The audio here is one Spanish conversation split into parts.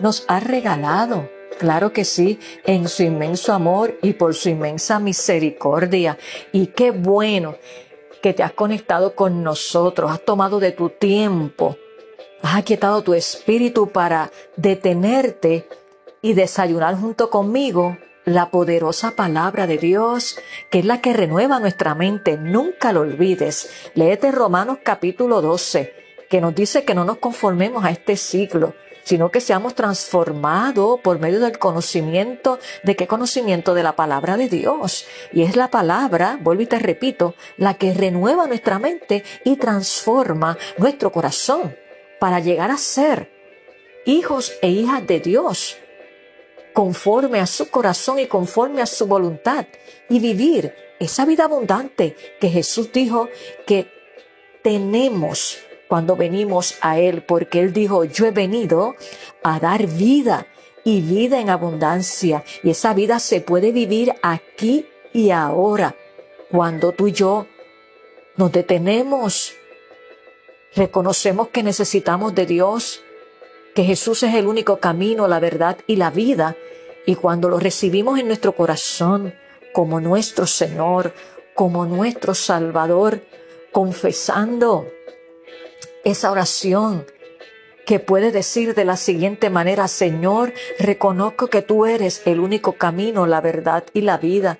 nos ha regalado. Claro que sí, en su inmenso amor y por su inmensa misericordia. Y qué bueno que te has conectado con nosotros, has tomado de tu tiempo, has aquietado tu espíritu para detenerte y desayunar junto conmigo la poderosa palabra de Dios, que es la que renueva nuestra mente. Nunca lo olvides. Léete Romanos capítulo 12, que nos dice que no nos conformemos a este siglo, sino que seamos transformados por medio del conocimiento, de qué conocimiento de la palabra de Dios. Y es la palabra, vuelvo y te repito, la que renueva nuestra mente y transforma nuestro corazón para llegar a ser hijos e hijas de Dios conforme a su corazón y conforme a su voluntad y vivir esa vida abundante que Jesús dijo que tenemos cuando venimos a Él, porque Él dijo, yo he venido a dar vida y vida en abundancia. Y esa vida se puede vivir aquí y ahora, cuando tú y yo nos detenemos, reconocemos que necesitamos de Dios, que Jesús es el único camino, la verdad y la vida. Y cuando lo recibimos en nuestro corazón como nuestro Señor, como nuestro Salvador, confesando esa oración que puede decir de la siguiente manera, Señor, reconozco que tú eres el único camino, la verdad y la vida.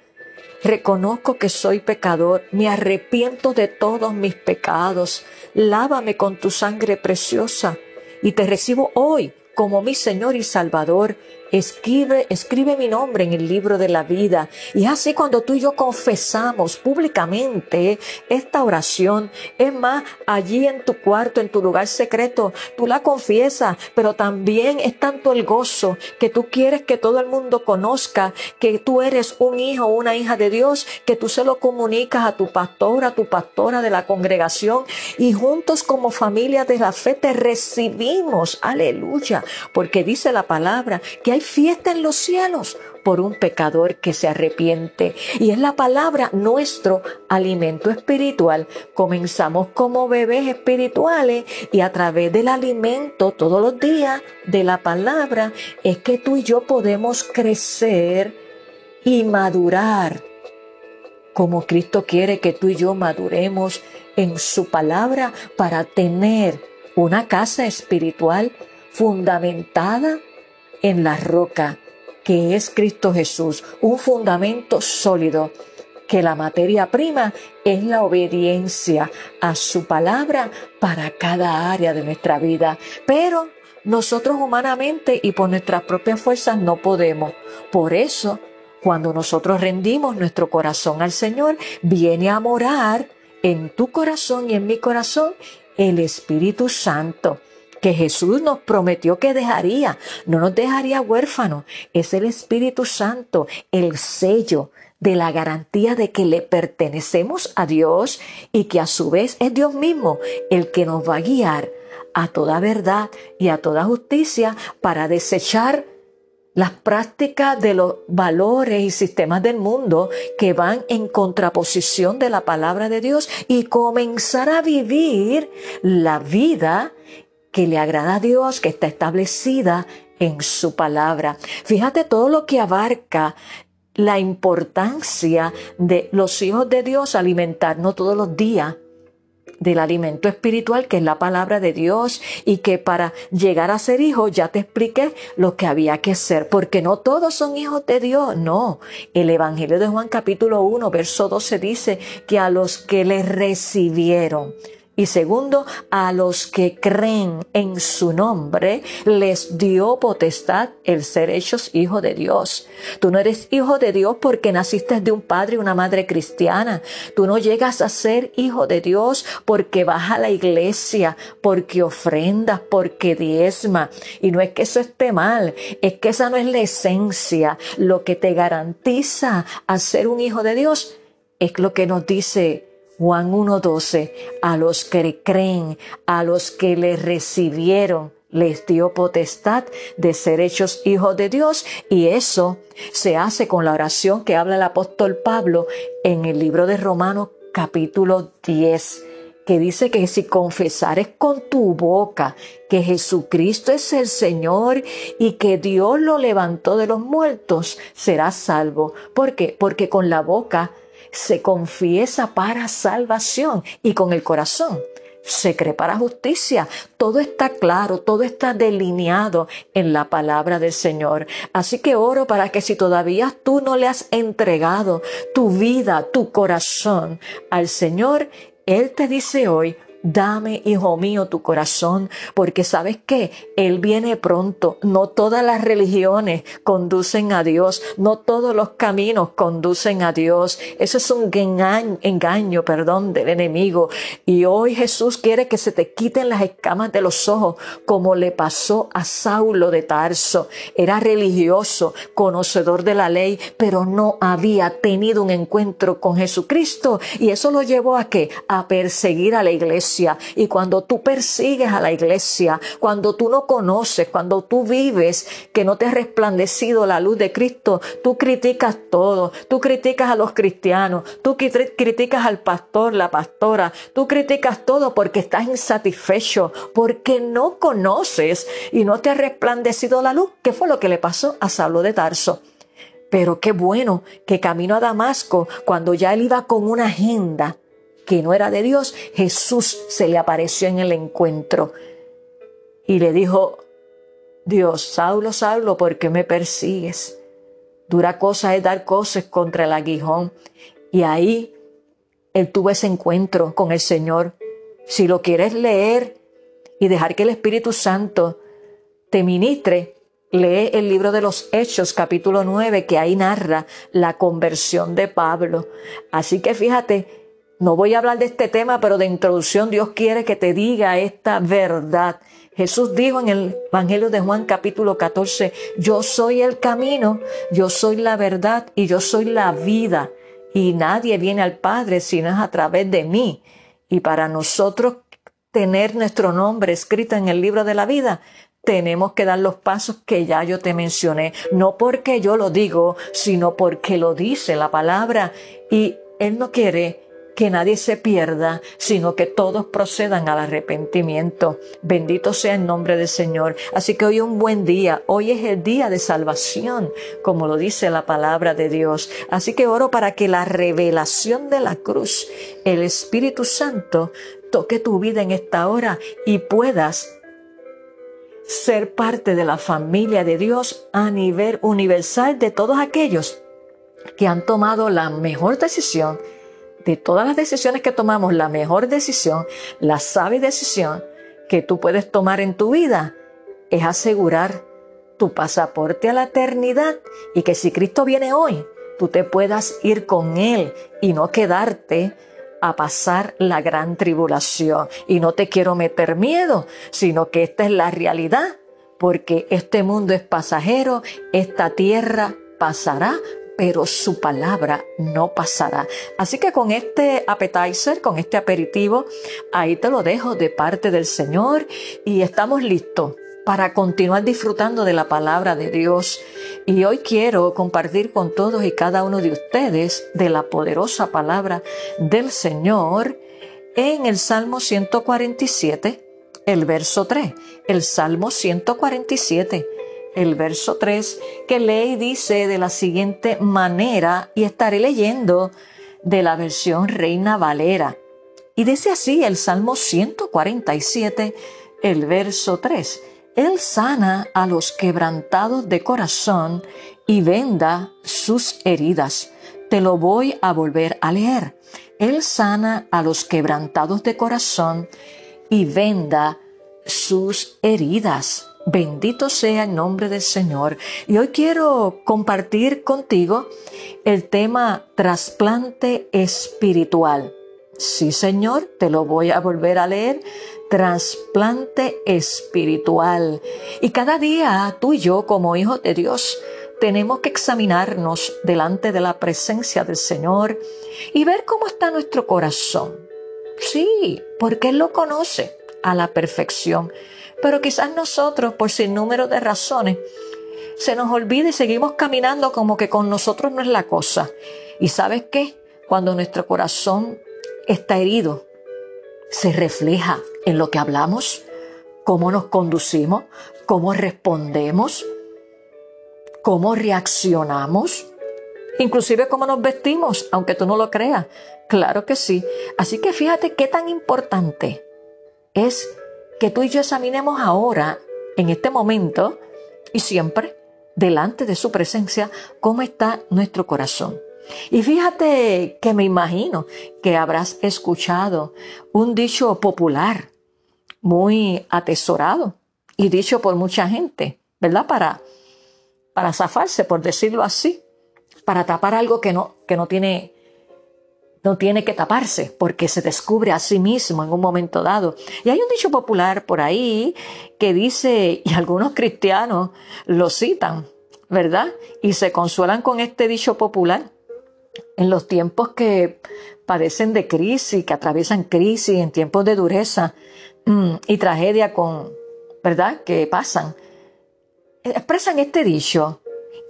Reconozco que soy pecador, me arrepiento de todos mis pecados, lávame con tu sangre preciosa y te recibo hoy como mi Señor y Salvador escribe, escribe mi nombre en el libro de la vida. Y así cuando tú y yo confesamos públicamente esta oración, es más, allí en tu cuarto, en tu lugar secreto, tú la confiesas, pero también es tanto el gozo que tú quieres que todo el mundo conozca que tú eres un hijo o una hija de Dios, que tú se lo comunicas a tu pastor, a tu pastora de la congregación. Y juntos como familia de la fe te recibimos, aleluya, porque dice la palabra que hay fiesta en los cielos por un pecador que se arrepiente. Y es la palabra nuestro alimento espiritual. Comenzamos como bebés espirituales y a través del alimento todos los días de la palabra es que tú y yo podemos crecer y madurar como Cristo quiere que tú y yo maduremos en su palabra para tener una casa espiritual fundamentada en la roca que es Cristo Jesús, un fundamento sólido, que la materia prima es la obediencia a su palabra para cada área de nuestra vida. Pero nosotros humanamente y por nuestras propias fuerzas no podemos. Por eso, cuando nosotros rendimos nuestro corazón al Señor, viene a morar en tu corazón y en mi corazón el Espíritu Santo que Jesús nos prometió que dejaría, no nos dejaría huérfanos. Es el Espíritu Santo, el sello de la garantía de que le pertenecemos a Dios y que a su vez es Dios mismo el que nos va a guiar a toda verdad y a toda justicia para desechar las prácticas de los valores y sistemas del mundo que van en contraposición de la palabra de Dios y comenzar a vivir la vida que le agrada a Dios, que está establecida en su palabra. Fíjate todo lo que abarca la importancia de los hijos de Dios alimentarnos todos los días del alimento espiritual que es la palabra de Dios y que para llegar a ser hijo ya te expliqué lo que había que hacer, porque no todos son hijos de Dios, no. El Evangelio de Juan capítulo 1, verso 12 dice que a los que le recibieron, Y segundo, a los que creen en su nombre, les dio potestad el ser hechos hijos de Dios. Tú no eres hijo de Dios porque naciste de un padre y una madre cristiana. Tú no llegas a ser hijo de Dios porque vas a la iglesia, porque ofrendas, porque diezma. Y no es que eso esté mal, es que esa no es la esencia. Lo que te garantiza a ser un hijo de Dios es lo que nos dice Juan 1.12, a los que creen, a los que le recibieron, les dio potestad de ser hechos hijos de Dios y eso se hace con la oración que habla el apóstol Pablo en el libro de Romanos capítulo 10 que dice que si confesares con tu boca que Jesucristo es el Señor y que Dios lo levantó de los muertos, serás salvo. ¿Por qué? Porque con la boca se confiesa para salvación y con el corazón se cree para justicia. Todo está claro, todo está delineado en la palabra del Señor. Así que oro para que si todavía tú no le has entregado tu vida, tu corazón al Señor, Él te dice hoy, Dame, hijo mío, tu corazón, porque sabes que Él viene pronto. No todas las religiones conducen a Dios, no todos los caminos conducen a Dios. Eso es un engaño, engaño, perdón, del enemigo. Y hoy Jesús quiere que se te quiten las escamas de los ojos, como le pasó a Saulo de Tarso. Era religioso, conocedor de la ley, pero no había tenido un encuentro con Jesucristo. Y eso lo llevó a qué? A perseguir a la iglesia y cuando tú persigues a la iglesia, cuando tú no conoces, cuando tú vives que no te ha resplandecido la luz de Cristo, tú criticas todo, tú criticas a los cristianos, tú criticas al pastor, la pastora, tú criticas todo porque estás insatisfecho, porque no conoces y no te ha resplandecido la luz. ¿Qué fue lo que le pasó a Saulo de Tarso? Pero qué bueno que camino a Damasco, cuando ya él iba con una agenda, que no era de Dios, Jesús se le apareció en el encuentro y le dijo, Dios, Saulo, Saulo, ¿por qué me persigues? Dura cosa es dar cosas contra el aguijón. Y ahí él tuvo ese encuentro con el Señor. Si lo quieres leer y dejar que el Espíritu Santo te ministre, lee el libro de los Hechos, capítulo 9, que ahí narra la conversión de Pablo. Así que fíjate, no voy a hablar de este tema, pero de introducción Dios quiere que te diga esta verdad. Jesús dijo en el Evangelio de Juan capítulo 14, yo soy el camino, yo soy la verdad y yo soy la vida. Y nadie viene al Padre si no es a través de mí. Y para nosotros tener nuestro nombre escrito en el libro de la vida, tenemos que dar los pasos que ya yo te mencioné. No porque yo lo digo, sino porque lo dice la palabra. Y Él no quiere que nadie se pierda, sino que todos procedan al arrepentimiento. Bendito sea el nombre del Señor. Así que hoy es un buen día, hoy es el día de salvación, como lo dice la palabra de Dios. Así que oro para que la revelación de la cruz, el Espíritu Santo, toque tu vida en esta hora y puedas ser parte de la familia de Dios a nivel universal de todos aquellos que han tomado la mejor decisión de todas las decisiones que tomamos, la mejor decisión, la sabia decisión que tú puedes tomar en tu vida es asegurar tu pasaporte a la eternidad y que si Cristo viene hoy, tú te puedas ir con Él y no quedarte a pasar la gran tribulación. Y no te quiero meter miedo, sino que esta es la realidad, porque este mundo es pasajero, esta tierra pasará, pero su palabra no pasará. Así que con este appetizer, con este aperitivo, ahí te lo dejo de parte del Señor y estamos listos para continuar disfrutando de la palabra de Dios. Y hoy quiero compartir con todos y cada uno de ustedes de la poderosa palabra del Señor en el Salmo 147, el verso 3. El Salmo 147 el verso 3, que lee y dice de la siguiente manera, y estaré leyendo de la versión Reina Valera. Y dice así el Salmo 147, el verso 3. Él sana a los quebrantados de corazón y venda sus heridas. Te lo voy a volver a leer. Él sana a los quebrantados de corazón y venda sus heridas. Bendito sea el nombre del Señor. Y hoy quiero compartir contigo el tema trasplante espiritual. Sí, Señor, te lo voy a volver a leer. Trasplante espiritual. Y cada día tú y yo, como hijos de Dios, tenemos que examinarnos delante de la presencia del Señor y ver cómo está nuestro corazón. Sí, porque Él lo conoce a la perfección. Pero quizás nosotros, por sin número de razones, se nos olvida y seguimos caminando como que con nosotros no es la cosa. ¿Y sabes qué? Cuando nuestro corazón está herido, se refleja en lo que hablamos, cómo nos conducimos, cómo respondemos, cómo reaccionamos, inclusive cómo nos vestimos, aunque tú no lo creas. Claro que sí. Así que fíjate qué tan importante es que tú y yo examinemos ahora, en este momento y siempre, delante de su presencia, cómo está nuestro corazón. Y fíjate que me imagino que habrás escuchado un dicho popular muy atesorado y dicho por mucha gente, ¿verdad? Para, para zafarse, por decirlo así, para tapar algo que no, que no tiene no tiene que taparse porque se descubre a sí mismo en un momento dado. Y hay un dicho popular por ahí que dice, y algunos cristianos lo citan, ¿verdad? Y se consuelan con este dicho popular en los tiempos que padecen de crisis, que atraviesan crisis, en tiempos de dureza mm, y tragedia con, ¿verdad? Que pasan. Expresan este dicho,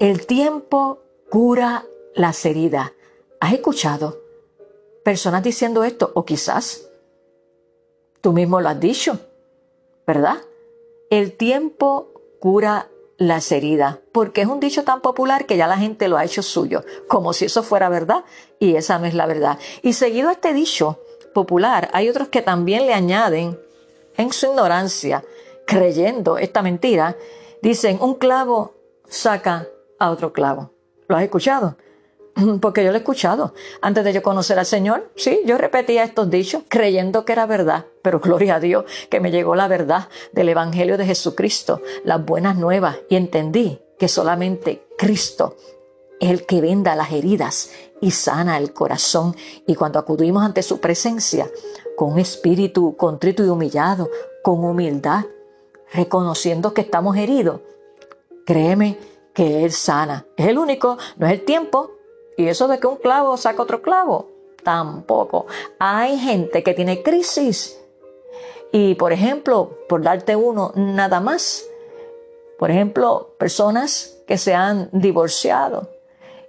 el tiempo cura las heridas. ¿Has escuchado? Personas diciendo esto, o quizás tú mismo lo has dicho, ¿verdad? El tiempo cura las heridas, porque es un dicho tan popular que ya la gente lo ha hecho suyo, como si eso fuera verdad, y esa no es la verdad. Y seguido a este dicho popular, hay otros que también le añaden, en su ignorancia, creyendo esta mentira, dicen, un clavo saca a otro clavo. ¿Lo has escuchado? porque yo lo he escuchado. Antes de yo conocer al Señor, sí, yo repetía estos dichos creyendo que era verdad, pero gloria a Dios que me llegó la verdad del Evangelio de Jesucristo, las buenas nuevas, y entendí que solamente Cristo es el que venda las heridas y sana el corazón. Y cuando acudimos ante su presencia, con un espíritu contrito y humillado, con humildad, reconociendo que estamos heridos, créeme que Él sana. Es el único, no es el tiempo, y eso de que un clavo saca otro clavo, tampoco. Hay gente que tiene crisis. Y por ejemplo, por darte uno nada más, por ejemplo, personas que se han divorciado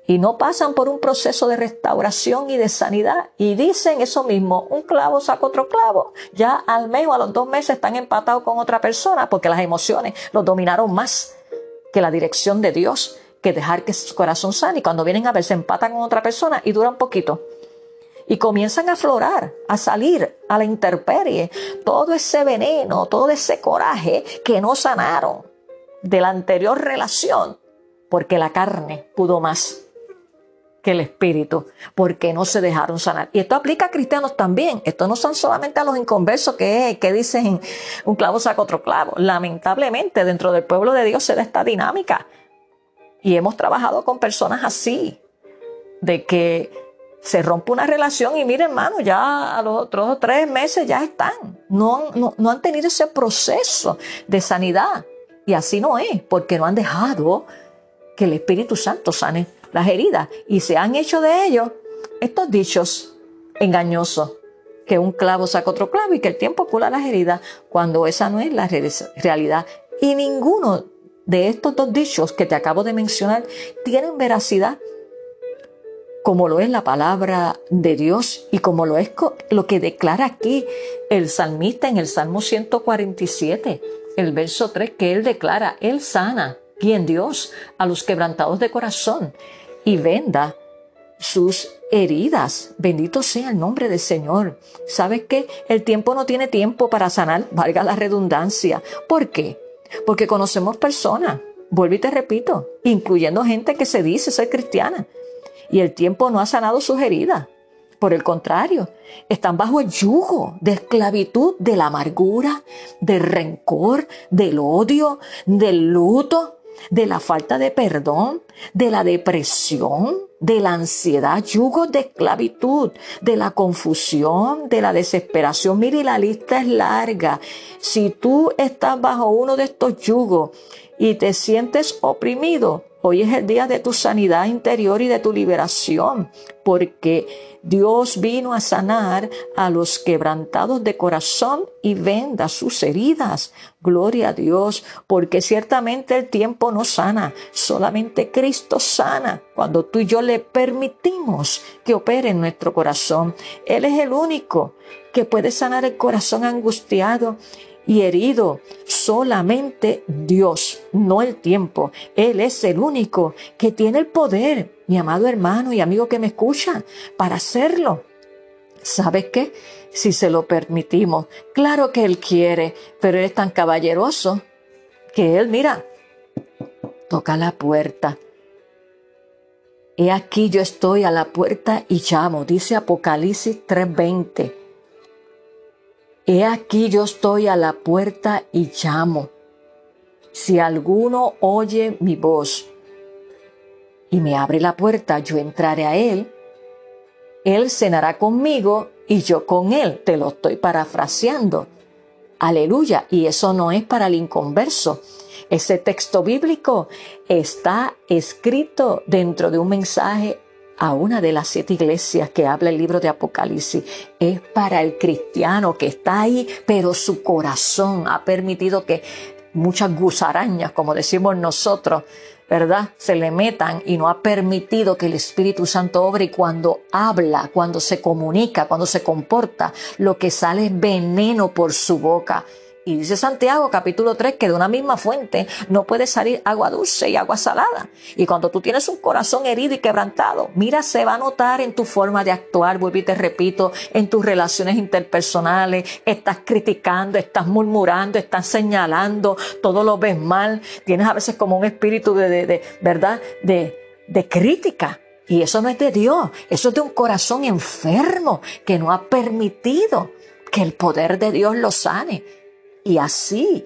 y no pasan por un proceso de restauración y de sanidad y dicen eso mismo, un clavo saca otro clavo, ya al mes o a los dos meses están empatados con otra persona porque las emociones los dominaron más que la dirección de Dios que dejar que su corazón sane. Y cuando vienen a ver, se empatan con otra persona y duran poquito. Y comienzan a aflorar, a salir a la intemperie, todo ese veneno, todo ese coraje que no sanaron de la anterior relación, porque la carne pudo más que el espíritu, porque no se dejaron sanar. Y esto aplica a cristianos también. Esto no son solamente a los inconversos que, que dicen un clavo saca otro clavo. Lamentablemente, dentro del pueblo de Dios se da esta dinámica. Y hemos trabajado con personas así, de que se rompe una relación y miren, hermano, ya a los otros tres meses ya están. No, no, han tenido ese proceso de sanidad. Y así no es, porque no han dejado que el Espíritu Santo sane las heridas. Y se han hecho de ellos estos dichos engañosos, que un clavo saca otro clavo y que el tiempo cura las heridas, cuando esa no es la realidad. Y ninguno de estos dos dichos que te acabo de mencionar tienen veracidad, como lo es la palabra de Dios y como lo es lo que declara aquí el salmista en el Salmo 147, el verso 3, que él declara, Él sana, quien Dios, a los quebrantados de corazón y venda sus heridas. Bendito sea el nombre del Señor. ¿Sabes qué? El tiempo no tiene tiempo para sanar, valga la redundancia. ¿Por qué? Porque conocemos personas, vuelvo y te repito, incluyendo gente que se dice ser cristiana. Y el tiempo no ha sanado sus heridas. Por el contrario, están bajo el yugo de esclavitud de la amargura, del rencor, del odio, del luto, de la falta de perdón, de la depresión, de la ansiedad, yugos de esclavitud, de la confusión, de la desesperación. Mire, la lista es larga. Si tú estás bajo uno de estos yugos y te sientes oprimido, Hoy es el día de tu sanidad interior y de tu liberación, porque Dios vino a sanar a los quebrantados de corazón y venda sus heridas. Gloria a Dios, porque ciertamente el tiempo no sana, solamente Cristo sana cuando tú y yo le permitimos que opere en nuestro corazón. Él es el único que puede sanar el corazón angustiado y herido. Solamente Dios, no el tiempo. Él es el único que tiene el poder, mi amado hermano y amigo que me escucha, para hacerlo. ¿Sabes qué? Si se lo permitimos, claro que Él quiere, pero Él es tan caballeroso que Él, mira, toca la puerta. He aquí yo estoy a la puerta y llamo, dice Apocalipsis 3:20. He aquí yo estoy a la puerta y llamo. Si alguno oye mi voz y me abre la puerta, yo entraré a él. Él cenará conmigo y yo con él. Te lo estoy parafraseando. Aleluya. Y eso no es para el inconverso. Ese texto bíblico está escrito dentro de un mensaje a una de las siete iglesias que habla el libro de Apocalipsis. Es para el cristiano que está ahí, pero su corazón ha permitido que muchas gusarañas, como decimos nosotros, ¿verdad? Se le metan y no ha permitido que el Espíritu Santo obre y cuando habla, cuando se comunica, cuando se comporta, lo que sale es veneno por su boca. Y dice Santiago capítulo 3 que de una misma fuente no puede salir agua dulce y agua salada. Y cuando tú tienes un corazón herido y quebrantado, mira, se va a notar en tu forma de actuar, vuelvo y te repito, en tus relaciones interpersonales, estás criticando, estás murmurando, estás señalando, todo lo ves mal, tienes a veces como un espíritu de, de, ¿verdad? De, de crítica. Y eso no es de Dios, eso es de un corazón enfermo que no ha permitido que el poder de Dios lo sane. Y así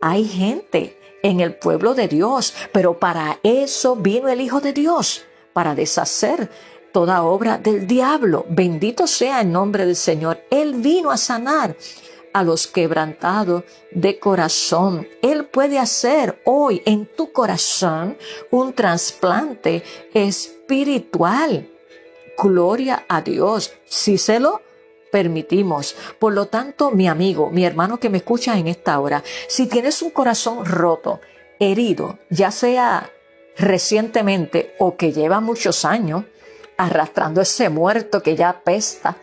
hay gente en el pueblo de Dios, pero para eso vino el Hijo de Dios, para deshacer toda obra del diablo. Bendito sea el nombre del Señor. Él vino a sanar a los quebrantados de corazón. Él puede hacer hoy en tu corazón un trasplante espiritual. Gloria a Dios. Si se lo permitimos. Por lo tanto, mi amigo, mi hermano que me escucha en esta hora, si tienes un corazón roto, herido, ya sea recientemente o que lleva muchos años, arrastrando ese muerto que ya apesta,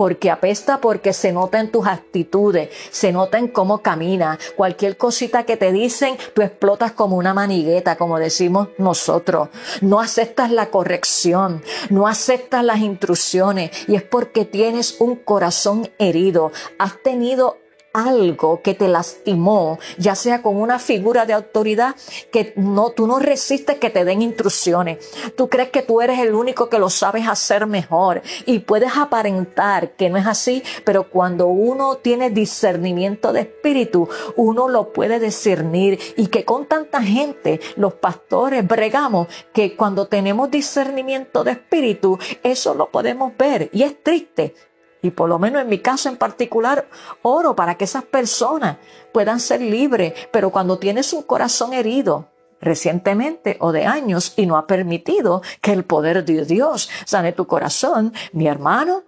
porque apesta porque se nota en tus actitudes, se nota en cómo camina. Cualquier cosita que te dicen, tú explotas como una manigueta, como decimos nosotros. No aceptas la corrección, no aceptas las instrucciones y es porque tienes un corazón herido. Has tenido algo que te lastimó, ya sea con una figura de autoridad que no, tú no resistes que te den instrucciones. Tú crees que tú eres el único que lo sabes hacer mejor y puedes aparentar que no es así, pero cuando uno tiene discernimiento de espíritu, uno lo puede discernir y que con tanta gente, los pastores bregamos que cuando tenemos discernimiento de espíritu, eso lo podemos ver y es triste y por lo menos en mi caso en particular, oro para que esas personas puedan ser libres. Pero cuando tienes un corazón herido recientemente o de años y no ha permitido que el poder de Dios sane tu corazón, mi hermano,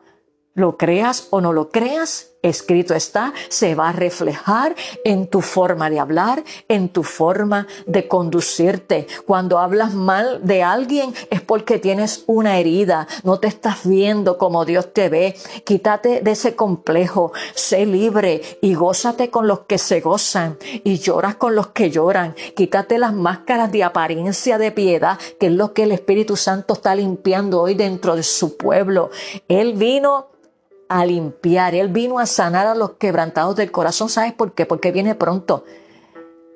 lo creas o no lo creas, escrito está, se va a reflejar en tu forma de hablar, en tu forma de conducirte. Cuando hablas mal de alguien es porque tienes una herida, no te estás viendo como Dios te ve. Quítate de ese complejo, sé libre y gózate con los que se gozan y lloras con los que lloran. Quítate las máscaras de apariencia de piedad, que es lo que el Espíritu Santo está limpiando hoy dentro de su pueblo. Él vino a limpiar. Él vino a sanar a los quebrantados del corazón. ¿Sabes por qué? Porque viene pronto.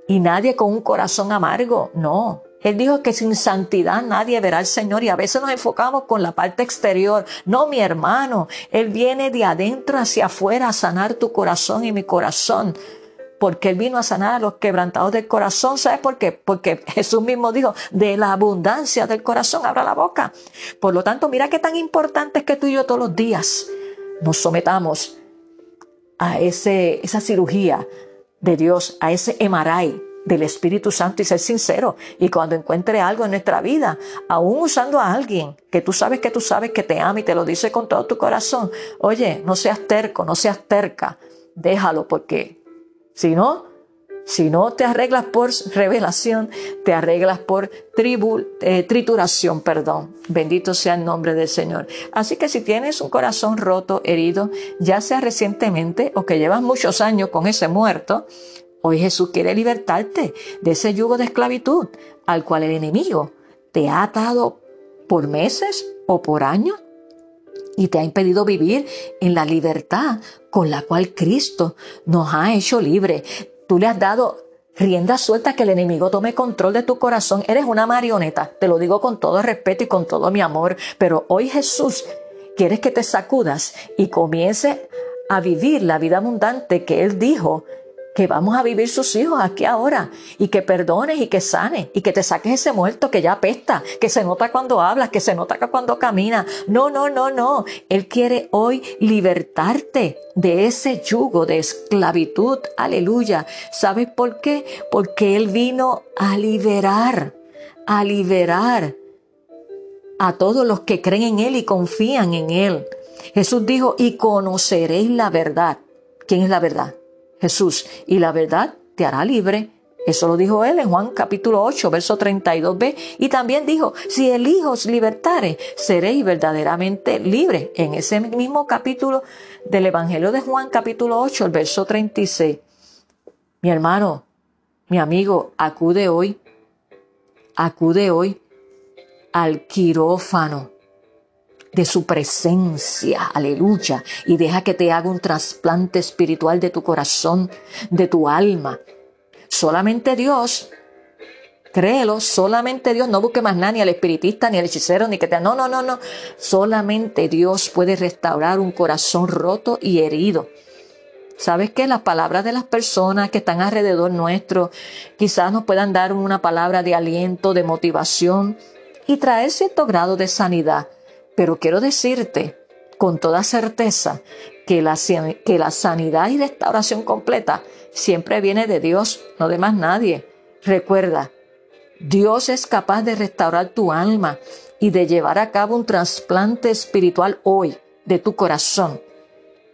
Y nadie con un corazón amargo. No, Él dijo que sin santidad nadie verá al Señor y a veces nos enfocamos con la parte exterior. No, mi hermano, Él viene de adentro hacia afuera a sanar tu corazón y mi corazón. Porque Él vino a sanar a los quebrantados del corazón. ¿Sabes por qué? Porque Jesús mismo dijo, de la abundancia del corazón abra la boca. Por lo tanto, mira qué tan importante es que tú y yo todos los días nos sometamos a ese, esa cirugía de Dios, a ese emaray del Espíritu Santo y ser sincero. Y cuando encuentre algo en nuestra vida, aún usando a alguien que tú sabes que tú sabes que te ama y te lo dice con todo tu corazón, oye, no seas terco, no seas terca, déjalo porque si no, si no te arreglas por revelación, te arreglas por eh, trituración, perdón. Bendito sea el nombre del Señor. Así que si tienes un corazón roto, herido, ya sea recientemente o que llevas muchos años con ese muerto, Hoy Jesús quiere libertarte de ese yugo de esclavitud al cual el enemigo te ha atado por meses o por años y te ha impedido vivir en la libertad con la cual Cristo nos ha hecho libre. Tú le has dado rienda suelta que el enemigo tome control de tu corazón. Eres una marioneta, te lo digo con todo respeto y con todo mi amor, pero hoy Jesús quiere que te sacudas y comience a vivir la vida abundante que Él dijo que vamos a vivir sus hijos aquí ahora y que perdones y que sanes y que te saques ese muerto que ya apesta, que se nota cuando hablas, que se nota cuando camina. No, no, no, no. Él quiere hoy libertarte de ese yugo de esclavitud. Aleluya. ¿Sabes por qué? Porque Él vino a liberar, a liberar a todos los que creen en Él y confían en Él. Jesús dijo, y conoceréis la verdad. ¿Quién es la verdad? Jesús, y la verdad te hará libre. Eso lo dijo él en Juan capítulo 8, verso 32b. Y también dijo, si el Hijo os libertare, seréis verdaderamente libres. En ese mismo capítulo del Evangelio de Juan capítulo 8, el verso 36. Mi hermano, mi amigo, acude hoy, acude hoy al quirófano de su presencia, aleluya, y deja que te haga un trasplante espiritual de tu corazón, de tu alma. Solamente Dios, créelo, solamente Dios, no busque más nada, ni al espiritista, ni al hechicero, ni que te... No, no, no, no. Solamente Dios puede restaurar un corazón roto y herido. ¿Sabes qué? Las palabras de las personas que están alrededor nuestro quizás nos puedan dar una palabra de aliento, de motivación y traer cierto grado de sanidad. Pero quiero decirte con toda certeza que la, que la sanidad y restauración completa siempre viene de Dios, no de más nadie. Recuerda, Dios es capaz de restaurar tu alma y de llevar a cabo un trasplante espiritual hoy de tu corazón.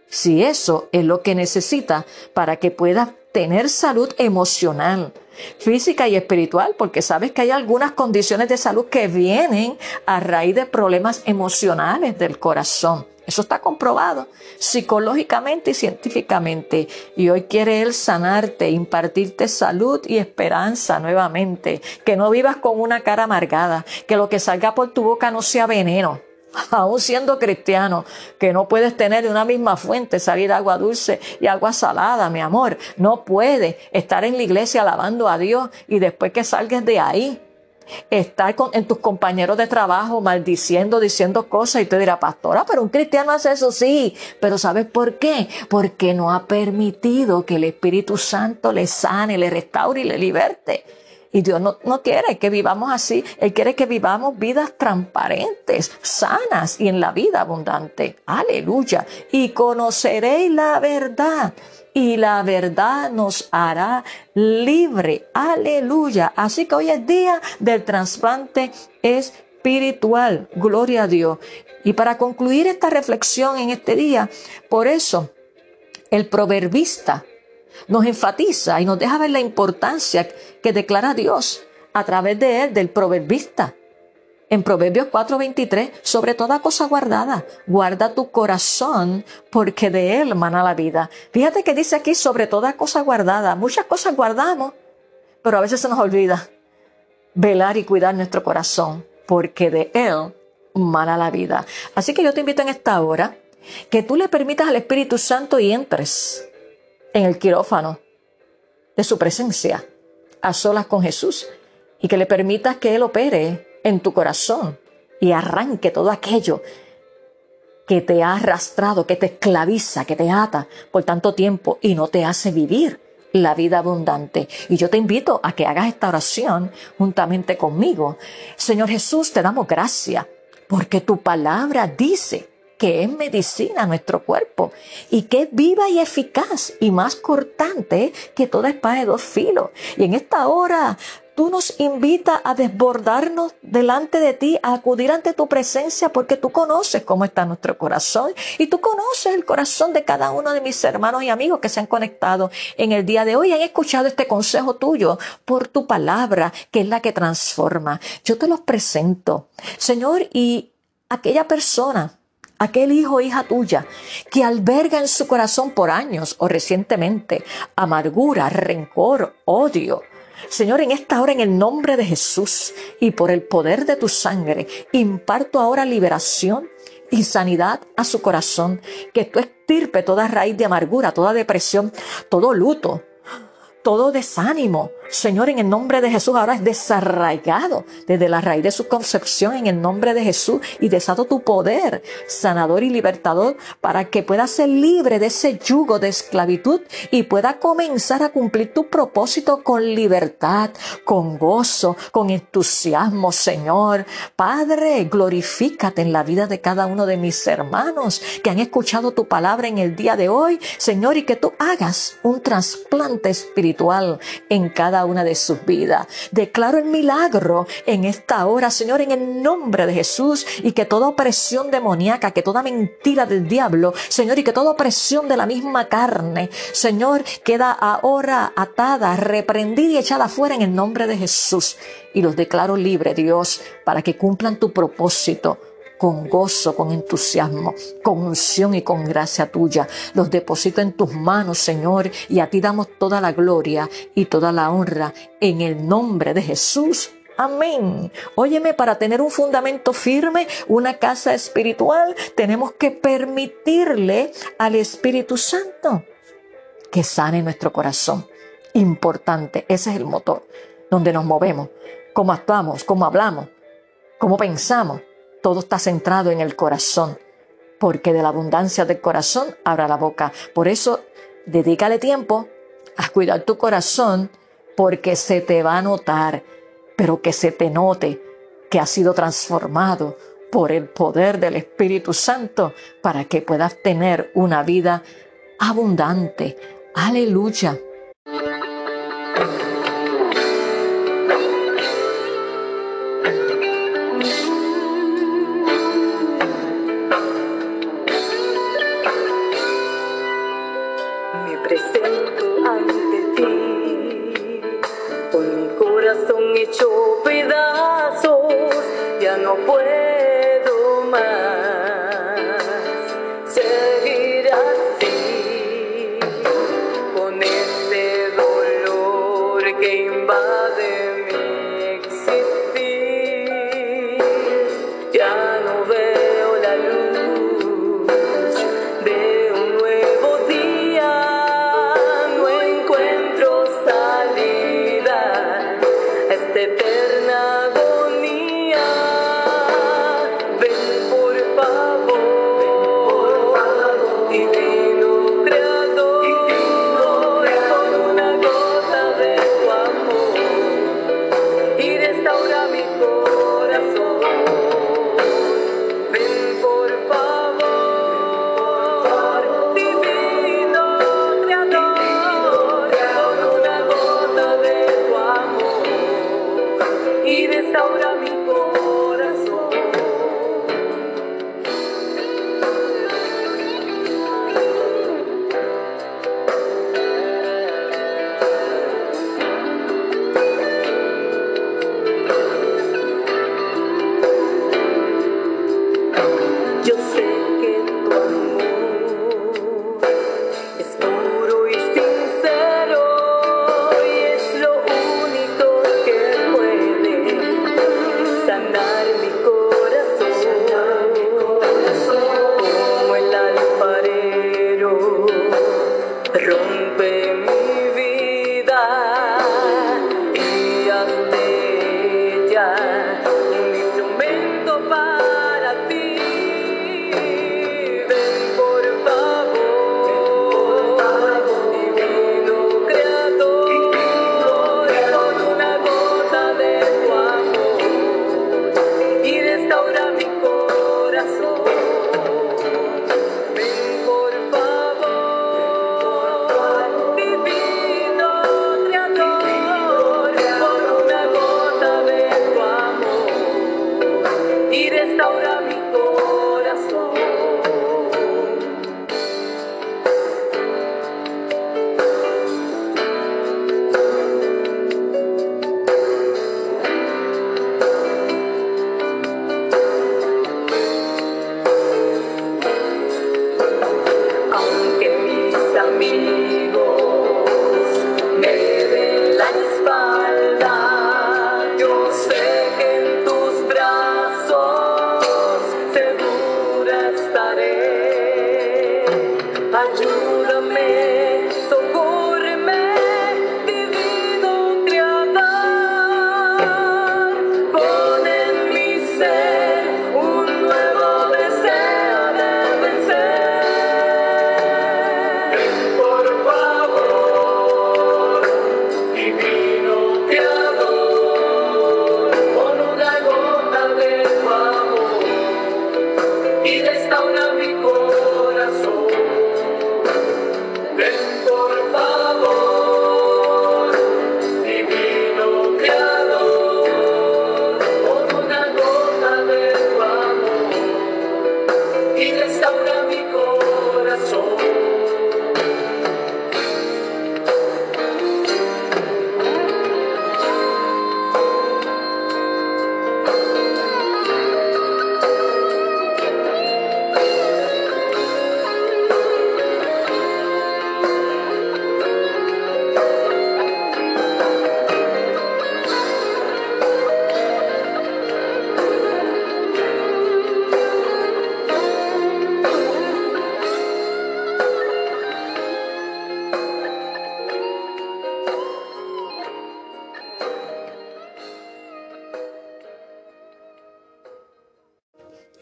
Si eso es lo que necesitas para que puedas tener salud emocional, física y espiritual, porque sabes que hay algunas condiciones de salud que vienen a raíz de problemas emocionales del corazón. Eso está comprobado psicológicamente y científicamente. Y hoy quiere Él sanarte, impartirte salud y esperanza nuevamente. Que no vivas con una cara amargada. Que lo que salga por tu boca no sea veneno aún siendo cristiano, que no puedes tener de una misma fuente salir agua dulce y agua salada, mi amor. No puedes estar en la iglesia alabando a Dios y después que salgas de ahí, estar con, en tus compañeros de trabajo maldiciendo, diciendo cosas y te dirá, pastora, pero un cristiano hace eso, sí, pero ¿sabes por qué? Porque no ha permitido que el Espíritu Santo le sane, le restaure y le liberte. Y Dios no, no quiere que vivamos así. Él quiere que vivamos vidas transparentes, sanas y en la vida abundante. Aleluya. Y conoceréis la verdad. Y la verdad nos hará libre. Aleluya. Así que hoy es día del trasplante espiritual. Gloria a Dios. Y para concluir esta reflexión en este día, por eso el proverbista nos enfatiza y nos deja ver la importancia que declara Dios a través de él, del proverbista. En Proverbios 4:23, sobre toda cosa guardada, guarda tu corazón, porque de él mana la vida. Fíjate que dice aquí sobre toda cosa guardada. Muchas cosas guardamos, pero a veces se nos olvida velar y cuidar nuestro corazón, porque de él mana la vida. Así que yo te invito en esta hora que tú le permitas al Espíritu Santo y entres en el quirófano de su presencia, a solas con Jesús, y que le permitas que Él opere en tu corazón y arranque todo aquello que te ha arrastrado, que te esclaviza, que te ata por tanto tiempo y no te hace vivir la vida abundante. Y yo te invito a que hagas esta oración juntamente conmigo. Señor Jesús, te damos gracias porque tu palabra dice que es medicina a nuestro cuerpo y que es viva y eficaz y más cortante que toda espada de dos filos. Y en esta hora tú nos invitas a desbordarnos delante de ti, a acudir ante tu presencia, porque tú conoces cómo está nuestro corazón y tú conoces el corazón de cada uno de mis hermanos y amigos que se han conectado en el día de hoy y han escuchado este consejo tuyo por tu palabra, que es la que transforma. Yo te los presento, Señor, y aquella persona aquel hijo o hija tuya que alberga en su corazón por años o recientemente amargura, rencor, odio, Señor, en esta hora, en el nombre de Jesús y por el poder de tu sangre, imparto ahora liberación y sanidad a su corazón, que tú estirpe toda raíz de amargura, toda depresión, todo luto, todo desánimo, Señor, en el nombre de Jesús, ahora es desarraigado desde la raíz de su concepción en el nombre de Jesús y desato tu poder sanador y libertador para que pueda ser libre de ese yugo de esclavitud y pueda comenzar a cumplir tu propósito con libertad, con gozo, con entusiasmo, Señor. Padre, glorifícate en la vida de cada uno de mis hermanos que han escuchado tu palabra en el día de hoy, Señor, y que tú hagas un trasplante espiritual en cada una de sus vidas. Declaro el milagro en esta hora, Señor, en el nombre de Jesús, y que toda opresión demoníaca, que toda mentira del diablo, Señor, y que toda opresión de la misma carne, Señor, queda ahora atada, reprendida y echada fuera en el nombre de Jesús. Y los declaro libre, Dios, para que cumplan tu propósito con gozo, con entusiasmo, con unción y con gracia tuya. Los deposito en tus manos, Señor, y a ti damos toda la gloria y toda la honra en el nombre de Jesús. Amén. Óyeme, para tener un fundamento firme, una casa espiritual, tenemos que permitirle al Espíritu Santo que sane nuestro corazón. Importante, ese es el motor, donde nos movemos, cómo actuamos, cómo hablamos, cómo pensamos todo está centrado en el corazón, porque de la abundancia del corazón abra la boca. Por eso, dedícale tiempo a cuidar tu corazón, porque se te va a notar, pero que se te note que ha sido transformado por el poder del Espíritu Santo para que puedas tener una vida abundante. Aleluya.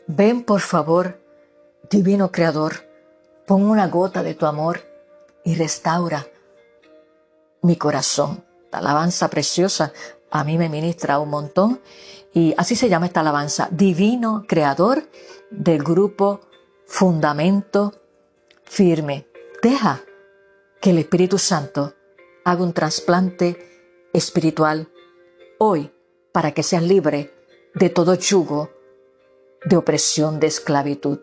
Ven por favor, divino Creador, pon una gota de tu amor y restaura mi corazón. Esta alabanza preciosa a mí me ministra un montón y así se llama esta alabanza, Divino Creador del grupo Fundamento Firme. Deja que el Espíritu Santo haga un trasplante espiritual hoy para que seas libre de todo yugo de opresión, de esclavitud.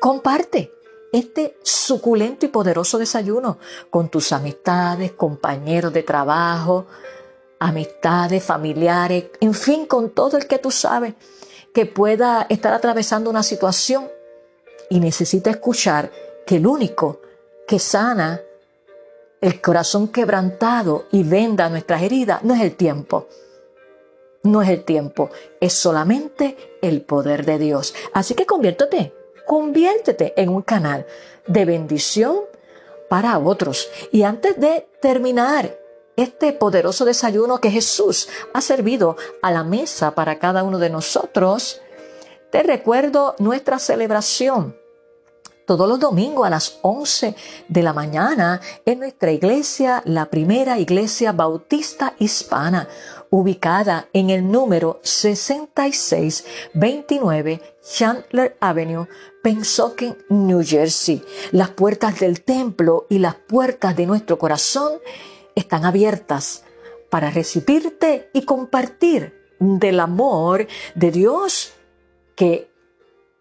Comparte este suculento y poderoso desayuno con tus amistades, compañeros de trabajo, amistades, familiares, en fin, con todo el que tú sabes que pueda estar atravesando una situación y necesita escuchar que el único que sana el corazón quebrantado y venda nuestras heridas no es el tiempo, no es el tiempo, es solamente el poder de Dios. Así que conviértete, conviértete en un canal de bendición para otros. Y antes de terminar este poderoso desayuno que Jesús ha servido a la mesa para cada uno de nosotros, te recuerdo nuestra celebración todos los domingos a las 11 de la mañana en nuestra iglesia, la primera iglesia bautista hispana, ubicada en el número 6629 Chandler Avenue, Pensoken, New Jersey. Las puertas del templo y las puertas de nuestro corazón están abiertas para recibirte y compartir del amor de Dios que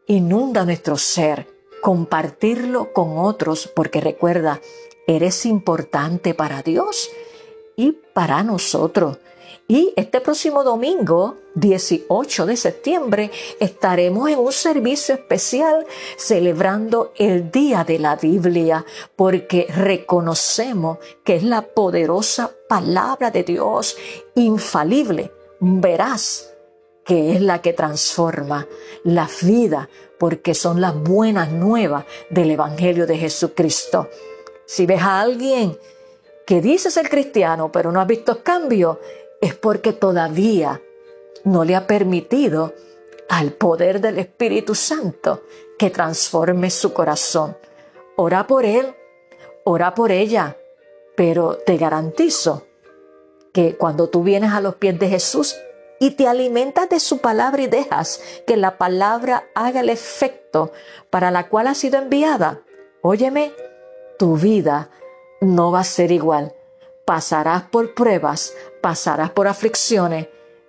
inunda nuestro ser compartirlo con otros, porque recuerda, eres importante para Dios y para nosotros. Y este próximo domingo, 18 de septiembre, estaremos en un servicio especial celebrando el Día de la Biblia, porque reconocemos que es la poderosa palabra de Dios, infalible, veraz, que es la que transforma la vida, porque son las buenas nuevas del Evangelio de Jesucristo. Si ves a alguien que dice ser cristiano pero no ha visto cambio, es porque todavía no le ha permitido al poder del Espíritu Santo que transforme su corazón. Ora por él, ora por ella, pero te garantizo que cuando tú vienes a los pies de Jesús, y te alimentas de su palabra y dejas que la palabra haga el efecto para la cual ha sido enviada, óyeme, tu vida no va a ser igual. Pasarás por pruebas, pasarás por aflicciones,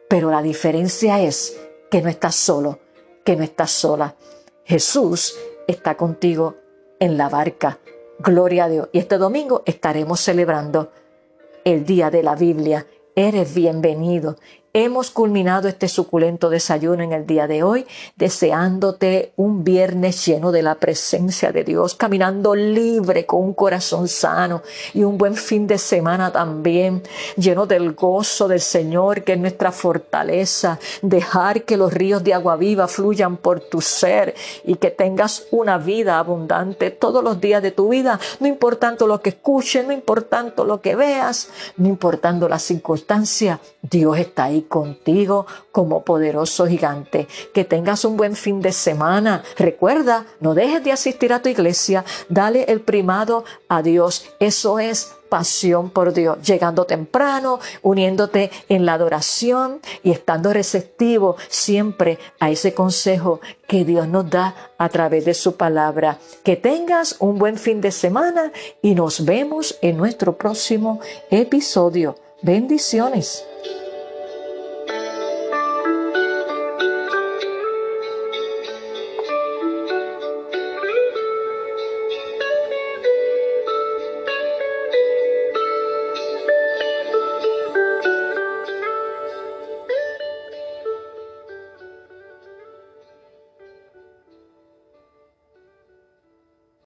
pero la diferencia es que no estás solo, que no estás sola. Jesús está contigo en la barca. Gloria a Dios. Y este domingo estaremos celebrando el día de la Biblia. Eres bienvenido hemos culminado este suculento desayuno en el día de hoy, deseándote un viernes lleno de la presencia de Dios, caminando libre con un corazón sano y un buen fin de semana también, lleno del gozo del Señor, que es nuestra fortaleza, dejar que los ríos de agua viva fluyan por tu ser y que tengas una vida abundante todos los días de tu vida, no importando lo que escuches, no importando lo que veas, no importando las circunstancias, Dios está contigo como poderoso gigante. Que tengas un buen fin de semana. Recuerda, no dejes de asistir a tu iglesia, dale el primado a Dios. Eso es pasión por Dios, llegando temprano, uniéndote en la adoración y estando receptivo siempre a ese consejo que Dios nos da a través de su palabra. Que tengas un buen fin de semana y nos vemos en nuestro próximo episodio. Bendiciones.